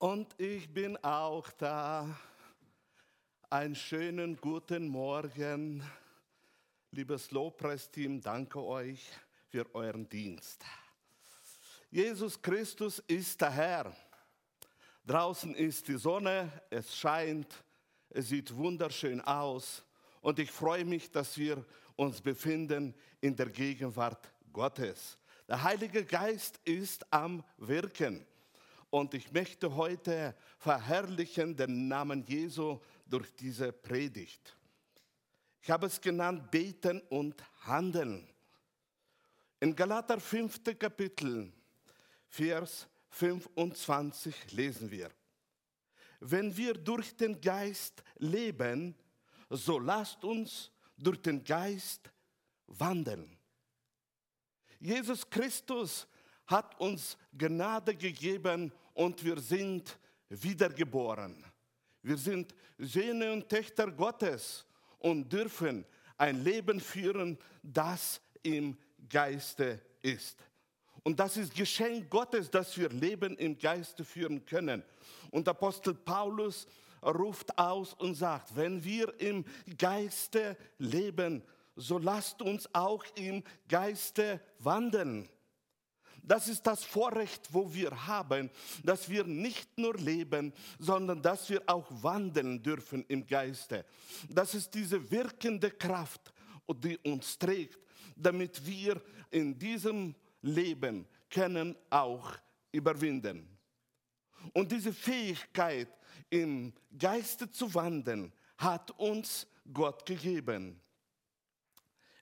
Und ich bin auch da. Einen schönen guten Morgen. Liebes Lobpreisteam, danke euch für euren Dienst. Jesus Christus ist der Herr. Draußen ist die Sonne, es scheint, es sieht wunderschön aus und ich freue mich, dass wir uns befinden in der Gegenwart Gottes. Der Heilige Geist ist am Wirken. Und ich möchte heute verherrlichen den Namen Jesu durch diese Predigt. Ich habe es genannt, beten und handeln. In Galater 5. Kapitel, Vers 25 lesen wir. Wenn wir durch den Geist leben, so lasst uns durch den Geist wandeln. Jesus Christus hat uns Gnade gegeben und wir sind wiedergeboren. Wir sind Söhne und Töchter Gottes und dürfen ein Leben führen, das im Geiste ist. Und das ist Geschenk Gottes, dass wir Leben im Geiste führen können. Und Apostel Paulus ruft aus und sagt, wenn wir im Geiste leben, so lasst uns auch im Geiste wandeln. Das ist das Vorrecht, wo wir haben, dass wir nicht nur leben, sondern dass wir auch wandeln dürfen im Geiste. Das ist diese wirkende Kraft, die uns trägt, damit wir in diesem Leben können auch überwinden. Und diese Fähigkeit, im Geiste zu wandeln, hat uns Gott gegeben.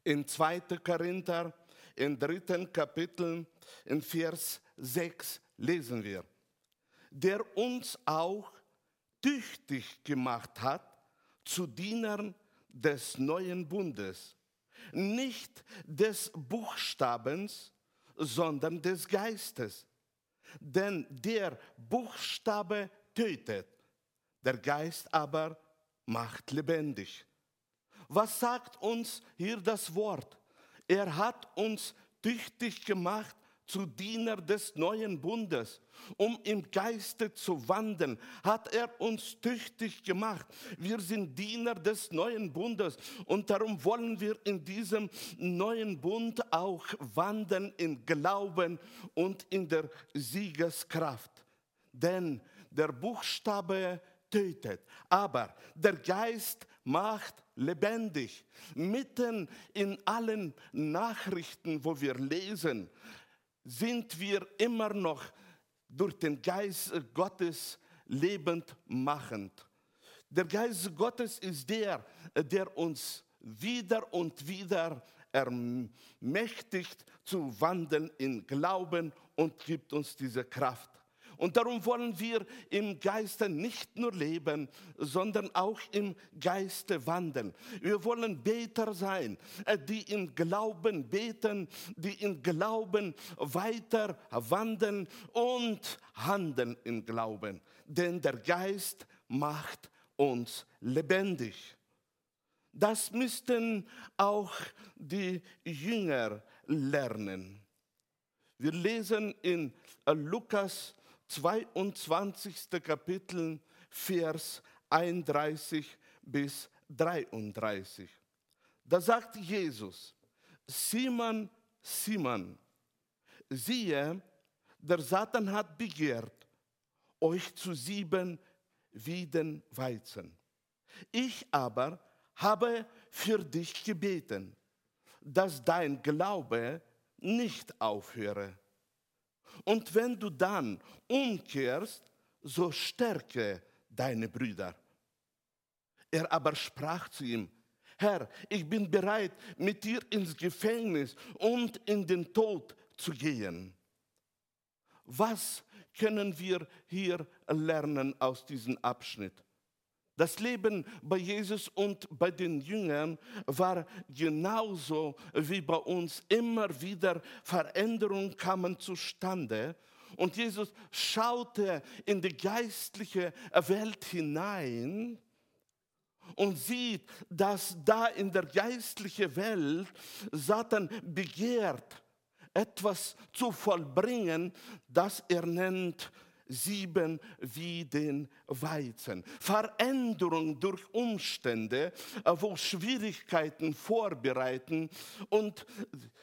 In 2. Korinther, im dritten Kapitel, in Vers 6 lesen wir, der uns auch tüchtig gemacht hat zu Dienern des neuen Bundes, nicht des Buchstabens, sondern des Geistes. Denn der Buchstabe tötet, der Geist aber macht lebendig. Was sagt uns hier das Wort? Er hat uns tüchtig gemacht zu Diener des neuen Bundes. Um im Geiste zu wandeln, hat er uns tüchtig gemacht. Wir sind Diener des neuen Bundes und darum wollen wir in diesem neuen Bund auch wandeln in Glauben und in der Siegeskraft. Denn der Buchstabe tötet, aber der Geist macht lebendig. Mitten in allen Nachrichten, wo wir lesen, sind wir immer noch durch den Geist Gottes lebend machend. Der Geist Gottes ist der, der uns wieder und wieder ermächtigt zu wandeln in Glauben und gibt uns diese Kraft. Und darum wollen wir im Geiste nicht nur leben, sondern auch im Geiste wandeln. Wir wollen Beter sein, äh, die im Glauben beten, die im Glauben weiter wandeln und handeln im Glauben. Denn der Geist macht uns lebendig. Das müssten auch die Jünger lernen. Wir lesen in Lukas 22. Kapitel, Vers 31 bis 33. Da sagt Jesus, Simon, Simon, siehe, der Satan hat begehrt, euch zu sieben wie den Weizen. Ich aber habe für dich gebeten, dass dein Glaube nicht aufhöre. Und wenn du dann umkehrst, so stärke deine Brüder. Er aber sprach zu ihm, Herr, ich bin bereit, mit dir ins Gefängnis und in den Tod zu gehen. Was können wir hier lernen aus diesem Abschnitt? Das Leben bei Jesus und bei den Jüngern war genauso wie bei uns. Immer wieder Veränderungen kamen zustande. Und Jesus schaute in die geistliche Welt hinein und sieht, dass da in der geistlichen Welt Satan begehrt, etwas zu vollbringen, das er nennt sieben wie den Weizen. Veränderung durch Umstände, äh, wo Schwierigkeiten vorbereiten. Und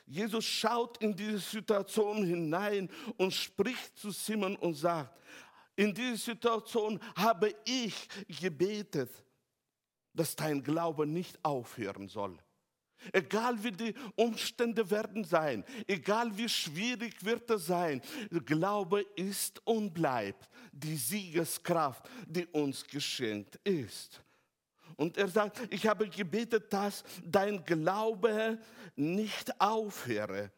Jesus schaut in diese Situation hinein und spricht zu Simon und sagt, in dieser Situation habe ich gebetet, dass dein Glaube nicht aufhören soll. Egal wie die Umstände werden sein, egal wie schwierig wird es sein, Glaube ist und bleibt die Siegeskraft, die uns geschenkt ist. Und er sagt, ich habe gebetet, dass dein Glaube nicht aufhöre.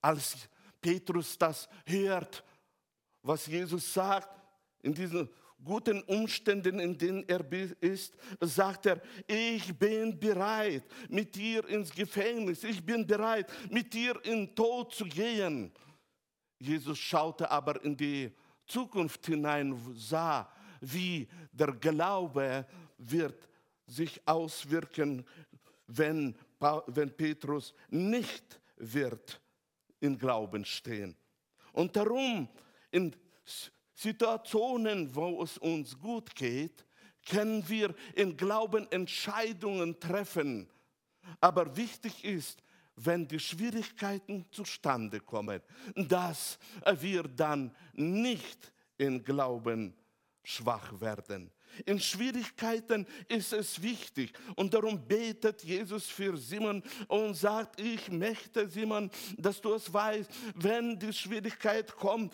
Als Petrus das hört, was Jesus sagt, in diesem guten Umständen, in denen er ist, sagt er, ich bin bereit, mit dir ins Gefängnis, ich bin bereit, mit dir in den Tod zu gehen. Jesus schaute aber in die Zukunft hinein, sah, wie der Glaube wird sich auswirken, wenn, wenn Petrus nicht wird in Glauben stehen. Und darum in Situationen, wo es uns gut geht, können wir in Glauben Entscheidungen treffen. Aber wichtig ist, wenn die Schwierigkeiten zustande kommen, dass wir dann nicht in Glauben schwach werden. In Schwierigkeiten ist es wichtig und darum betet Jesus für Simon und sagt, ich möchte Simon, dass du es weißt, wenn die Schwierigkeit kommt,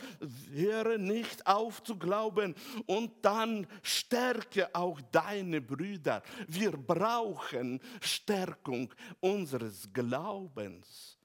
höre nicht auf zu glauben und dann stärke auch deine Brüder. Wir brauchen Stärkung unseres Glaubens.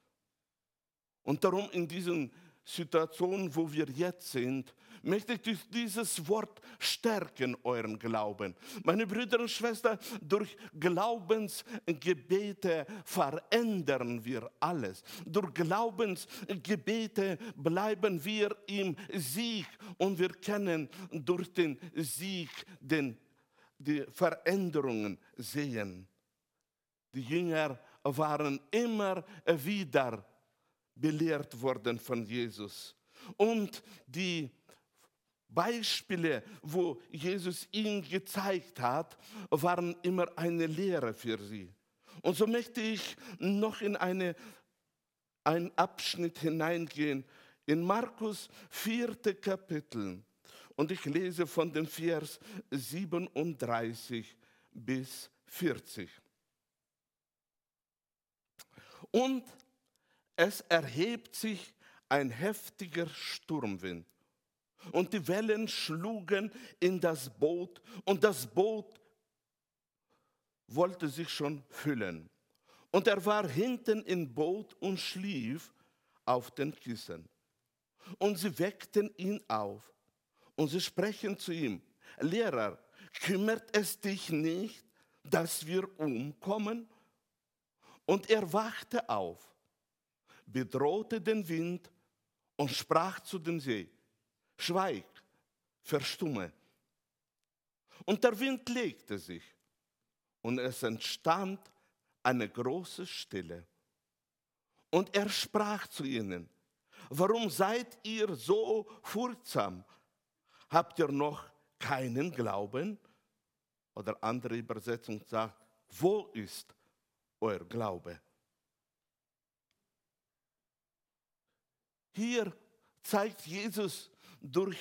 Und darum in diesen Situationen, wo wir jetzt sind, möchte ich durch dieses Wort stärken, euren Glauben. Meine Brüder und Schwestern, durch Glaubensgebete verändern wir alles. Durch Glaubensgebete bleiben wir im Sieg und wir können durch den Sieg den, die Veränderungen sehen. Die Jünger waren immer wieder belehrt worden von Jesus. Und die Beispiele, wo Jesus ihnen gezeigt hat, waren immer eine Lehre für sie. Und so möchte ich noch in eine, einen Abschnitt hineingehen, in Markus vierte Kapitel. Und ich lese von dem Vers 37 bis 40. Und es erhebt sich ein heftiger Sturmwind und die Wellen schlugen in das Boot und das Boot wollte sich schon füllen. Und er war hinten im Boot und schlief auf den Kissen. Und sie weckten ihn auf und sie sprechen zu ihm, Lehrer, kümmert es dich nicht, dass wir umkommen? Und er wachte auf, bedrohte den Wind und sprach zu dem See, schweig, verstumme. Und der Wind legte sich und es entstand eine große Stille. Und er sprach zu ihnen, warum seid ihr so furchtsam? Habt ihr noch keinen Glauben? Oder andere Übersetzung sagt, wo ist euer Glaube? Hier zeigt Jesus durch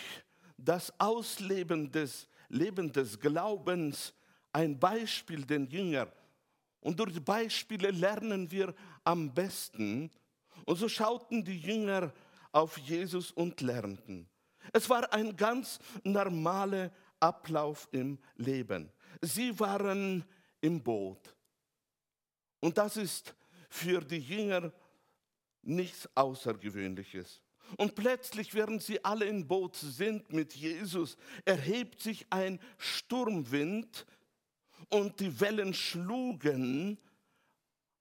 das Ausleben des Lebens des Glaubens ein Beispiel den Jüngern. Und durch Beispiele lernen wir am besten. Und so schauten die Jünger auf Jesus und lernten. Es war ein ganz normaler Ablauf im Leben. Sie waren im Boot. Und das ist für die Jünger nichts Außergewöhnliches. Und plötzlich, während sie alle im Boot sind mit Jesus, erhebt sich ein Sturmwind und die Wellen schlugen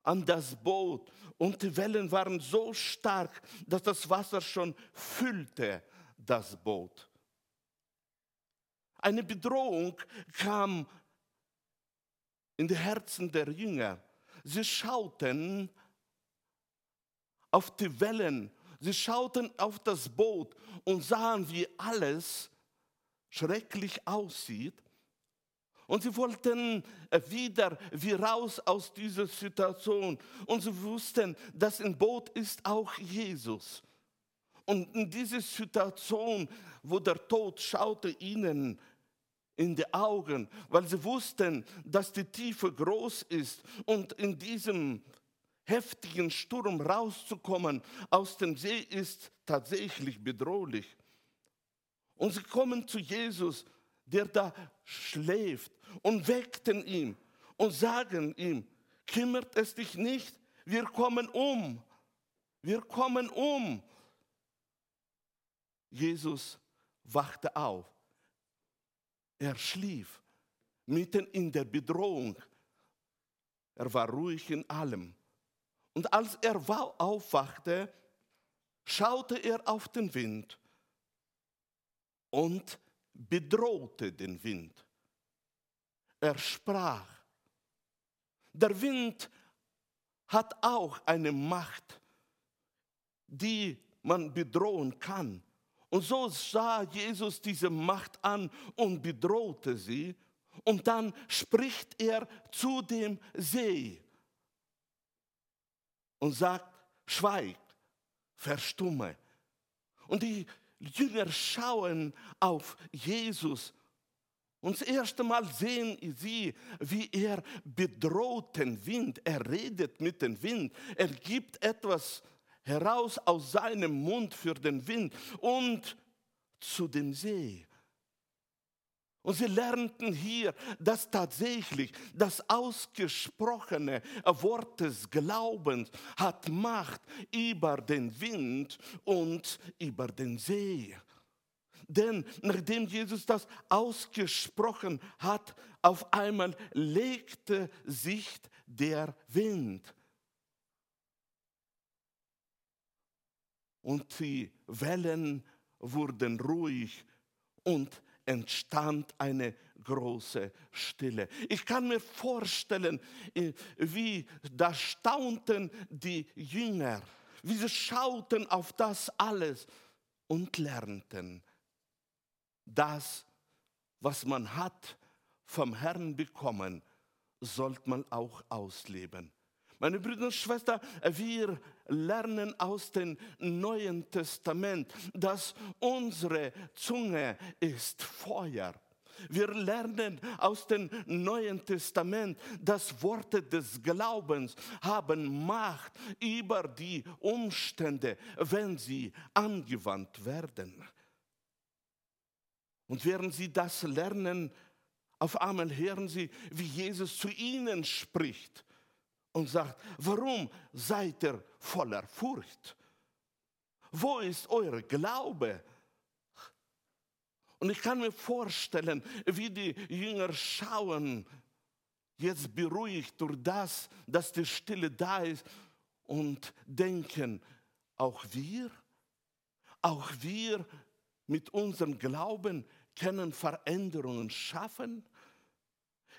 an das Boot. Und die Wellen waren so stark, dass das Wasser schon füllte das Boot. Eine Bedrohung kam in die Herzen der Jünger. Sie schauten auf die Wellen Sie schauten auf das Boot und sahen, wie alles schrecklich aussieht. Und sie wollten wieder wie raus aus dieser Situation. Und sie wussten, dass im Boot ist auch Jesus. Und in dieser Situation, wo der Tod schaute ihnen in die Augen, weil sie wussten, dass die Tiefe groß ist und in diesem heftigen Sturm rauszukommen aus dem See ist tatsächlich bedrohlich. Und sie kommen zu Jesus, der da schläft, und weckten ihn und sagen ihm, kümmert es dich nicht, wir kommen um, wir kommen um. Jesus wachte auf. Er schlief mitten in der Bedrohung. Er war ruhig in allem. Und als er aufwachte, schaute er auf den Wind und bedrohte den Wind. Er sprach, der Wind hat auch eine Macht, die man bedrohen kann. Und so sah Jesus diese Macht an und bedrohte sie. Und dann spricht er zu dem See und sagt, schweig, verstumme. Und die Jünger schauen auf Jesus und das erste Mal sehen sie, wie er bedroht den Wind. Er redet mit dem Wind. Er gibt etwas heraus aus seinem Mund für den Wind und zu dem See. Und sie lernten hier, dass tatsächlich das ausgesprochene Wort des Glaubens hat Macht über den Wind und über den See. Denn nachdem Jesus das ausgesprochen hat, auf einmal legte sich der Wind. Und die Wellen wurden ruhig und entstand eine große Stille. Ich kann mir vorstellen, äh, wie da staunten die Jünger, wie sie schauten auf das alles und lernten, das, was man hat vom Herrn bekommen, sollte man auch ausleben. Meine Brüder und Schwestern, wir lernen aus dem Neuen Testament, dass unsere Zunge ist Feuer. Wir lernen aus dem Neuen Testament, dass Worte des Glaubens haben Macht über die Umstände, wenn sie angewandt werden. Und während sie das lernen, auf einmal hören sie, wie Jesus zu ihnen spricht und sagt, warum seid ihr voller Furcht? Wo ist euer Glaube? Und ich kann mir vorstellen, wie die Jünger schauen, jetzt beruhigt durch das, dass die Stille da ist und denken, auch wir, auch wir mit unserem Glauben können Veränderungen schaffen.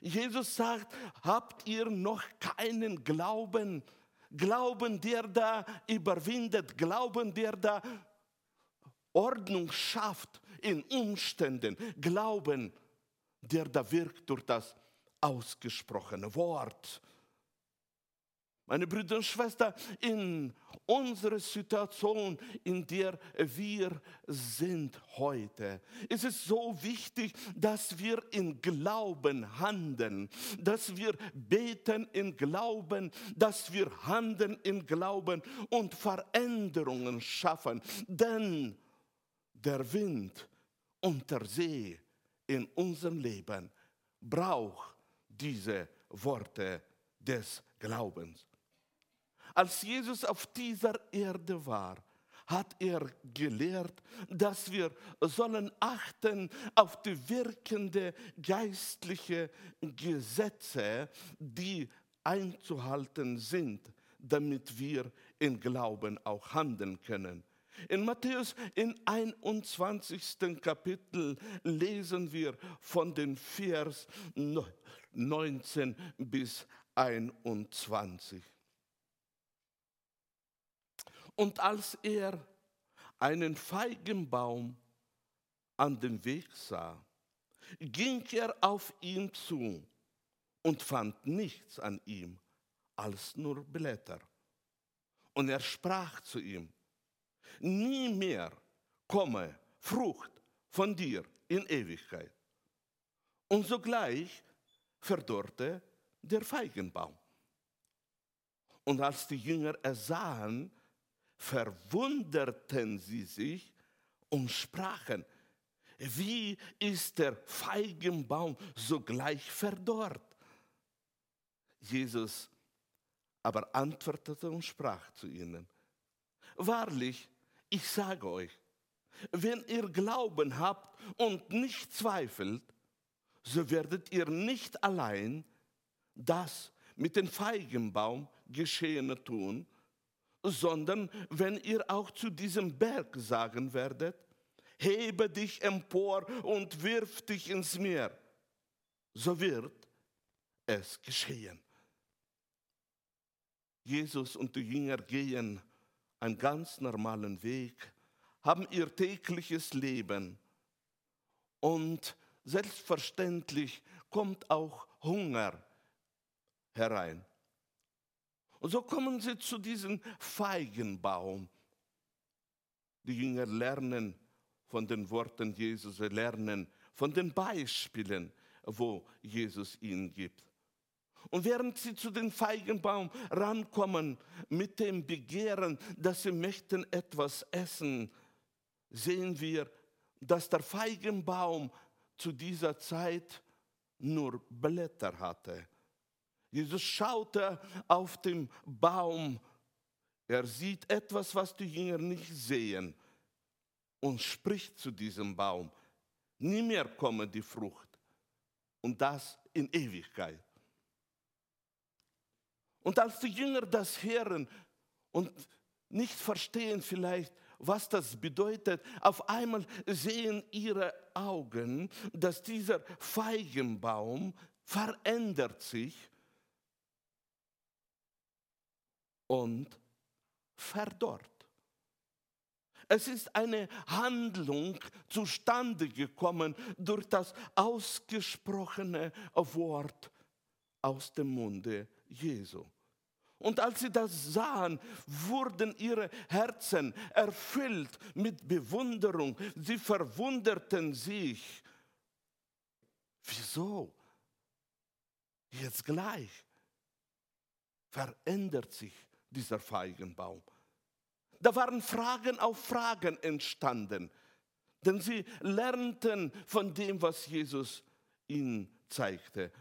Jesus sagt, habt ihr noch keinen Glauben? Glauben, der da überwindet, Glauben, der da Ordnung schafft in Umständen, Glauben, der da wirkt durch das ausgesprochene Wort. Meine Brüder und Schwestern, in unserer Situation, in der wir sind heute, ist es so wichtig, dass wir in Glauben handeln, dass wir beten in Glauben, dass wir handeln in Glauben und Veränderungen schaffen. Denn der Wind und der See in unserem Leben braucht diese Worte des Glaubens. Als Jesus auf dieser Erde war, hat er gelehrt, dass wir sollen achten auf die wirkende geistliche Gesetze, die einzuhalten sind, damit wir in Glauben auch handeln können. In Matthäus in 21. Kapitel lesen wir von den Vers 19 bis 21. Und als er einen Feigenbaum an dem Weg sah, ging er auf ihn zu und fand nichts an ihm als nur Blätter. Und er sprach zu ihm, nie mehr komme Frucht von dir in Ewigkeit. Und sogleich verdorrte der Feigenbaum. Und als die Jünger es sahen, verwunderten sie sich und sprachen, wie ist der Feigenbaum sogleich verdorrt? Jesus aber antwortete und sprach zu ihnen, Wahrlich, ich sage euch, wenn ihr Glauben habt und nicht zweifelt, so werdet ihr nicht allein das mit dem Feigenbaum Geschehene tun, sondern wenn ihr auch zu diesem Berg sagen werdet, hebe dich empor und wirf dich ins Meer, so wird es geschehen. Jesus und die Jünger gehen einen ganz normalen Weg, haben ihr tägliches Leben und selbstverständlich kommt auch Hunger herein. Und so kommen sie zu diesem Feigenbaum. Die Jünger lernen von den Worten Jesus, sie lernen von den Beispielen, wo Jesus ihnen gibt. Und während sie zu dem Feigenbaum rankommen mit dem Begehren, dass sie möchten etwas essen, sehen wir, dass der Feigenbaum zu dieser Zeit nur Blätter hatte. Jesus schaute auf den Baum. Er sieht etwas, was die Jünger nicht sehen und spricht zu diesem Baum. Nie mehr komme die Frucht und das in Ewigkeit. Und als die Jünger das hören und nicht verstehen vielleicht, was das bedeutet, auf einmal sehen ihre Augen, dass dieser Feigenbaum verändert sich und verdorrt. Es ist eine Handlung zustande gekommen durch das ausgesprochene Wort aus dem Munde Jesu. Und als sie das sahen, wurden ihre Herzen erfüllt mit Bewunderung. Sie verwunderten sich. Wieso? Jetzt gleich verändert sich dieser Feigenbaum. Da waren Fragen auf Fragen entstanden, denn sie lernten von dem, was Jesus ihnen zeigte.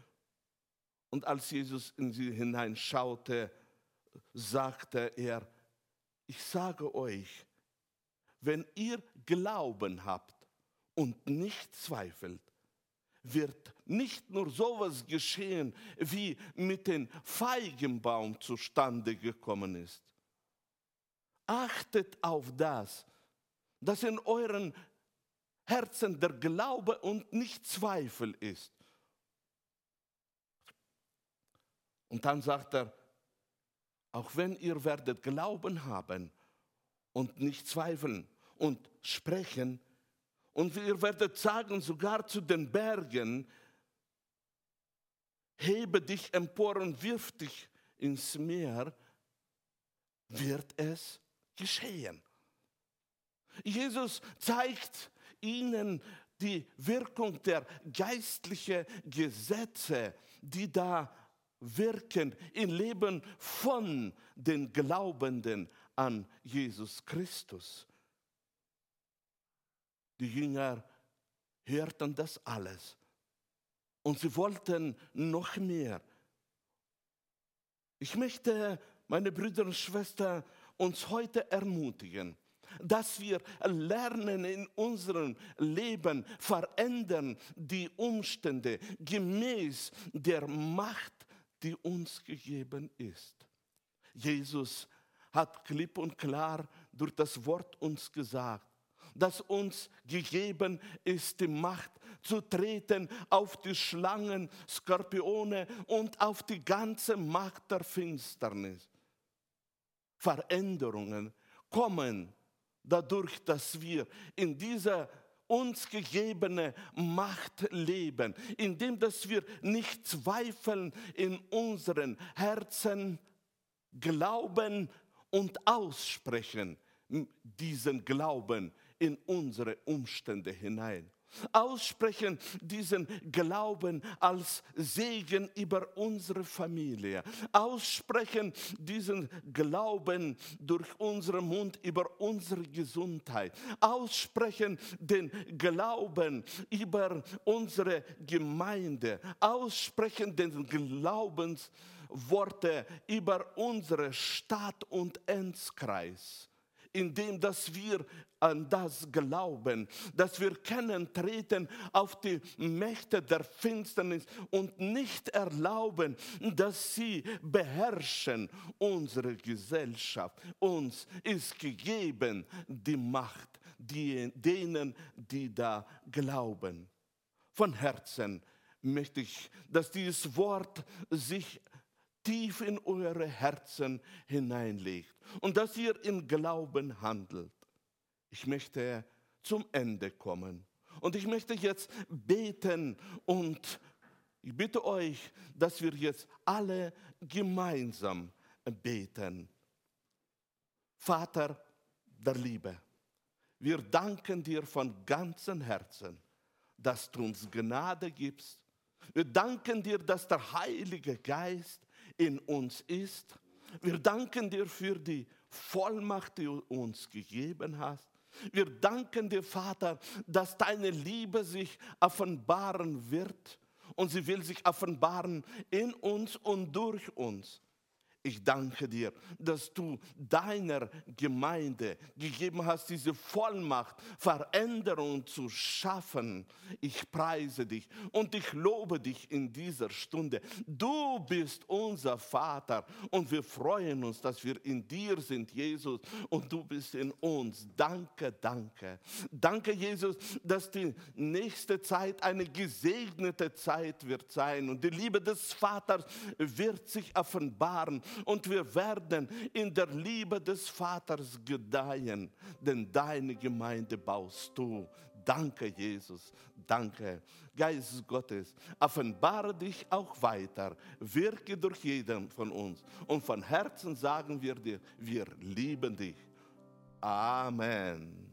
Und als Jesus in sie hineinschaute, sagte er, ich sage euch, wenn ihr Glauben habt und nicht zweifelt, wird nicht nur sowas geschehen, wie mit dem Feigenbaum zustande gekommen ist. Achtet auf das, dass in euren Herzen der Glaube und nicht Zweifel ist. Und dann sagt er, auch wenn ihr werdet Glauben haben und nicht zweifeln und sprechen, und ihr werdet sagen, sogar zu den Bergen, hebe dich empor und wirf dich ins Meer, wird es geschehen. Jesus zeigt ihnen die Wirkung der geistlichen Gesetze, die da wirken im Leben von den Glaubenden an Jesus Christus. Die Jünger hörten das alles und sie wollten noch mehr. Ich möchte, meine Brüder und Schwestern, uns heute ermutigen, dass wir lernen in unserem Leben, verändern die Umstände gemäß der Macht, die uns gegeben ist. Jesus hat klipp und klar durch das Wort uns gesagt, dass uns gegeben ist, die Macht zu treten auf die Schlangen, Skorpione und auf die ganze Macht der Finsternis. Veränderungen kommen, dadurch, dass wir in dieser uns gegebene Macht leben, indem dass wir nicht zweifeln in unseren Herzen, glauben und aussprechen diesen Glauben in unsere Umstände hinein. Aussprechen diesen Glauben als Segen über unsere Familie, aussprechen diesen Glauben durch unseren Mund über unsere Gesundheit, aussprechen den Glauben über unsere Gemeinde, aussprechen den Glaubensworte über unsere Stadt und Enzkreis indem dass wir an das glauben, dass wir kennen, treten auf die Mächte der Finsternis und nicht erlauben, dass sie beherrschen unsere Gesellschaft. Uns ist gegeben die Macht, die, denen, die da glauben. Von Herzen möchte ich, dass dieses Wort sich tief in eure Herzen hineinlegt und dass ihr in Glauben handelt. Ich möchte zum Ende kommen und ich möchte jetzt beten und ich bitte euch, dass wir jetzt alle gemeinsam beten. Vater der Liebe, wir danken dir von ganzem Herzen, dass du uns Gnade gibst. Wir danken dir, dass der Heilige Geist in uns ist. Wir danken dir für die Vollmacht, die du uns gegeben hast. Wir danken dir, Vater, dass deine Liebe sich offenbaren wird und sie will sich offenbaren in uns und durch uns. Ich danke dir, dass du deiner Gemeinde gegeben hast, diese Vollmacht, Veränderung zu schaffen. Ich preise dich und ich lobe dich in dieser Stunde. Du bist unser Vater und wir freuen uns, dass wir in dir sind, Jesus, und du bist in uns. Danke, danke. Danke, Jesus, dass die nächste Zeit eine gesegnete Zeit wird sein und die Liebe des Vaters wird sich offenbaren und wir werden in der Liebe des Vaters gedeihen, denn deine Gemeinde baust du. Danke, Jesus. Danke. Geist Gottes, offenbare dich auch weiter. Wirke durch jeden von uns. Und von Herzen sagen wir dir, wir lieben dich. Amen.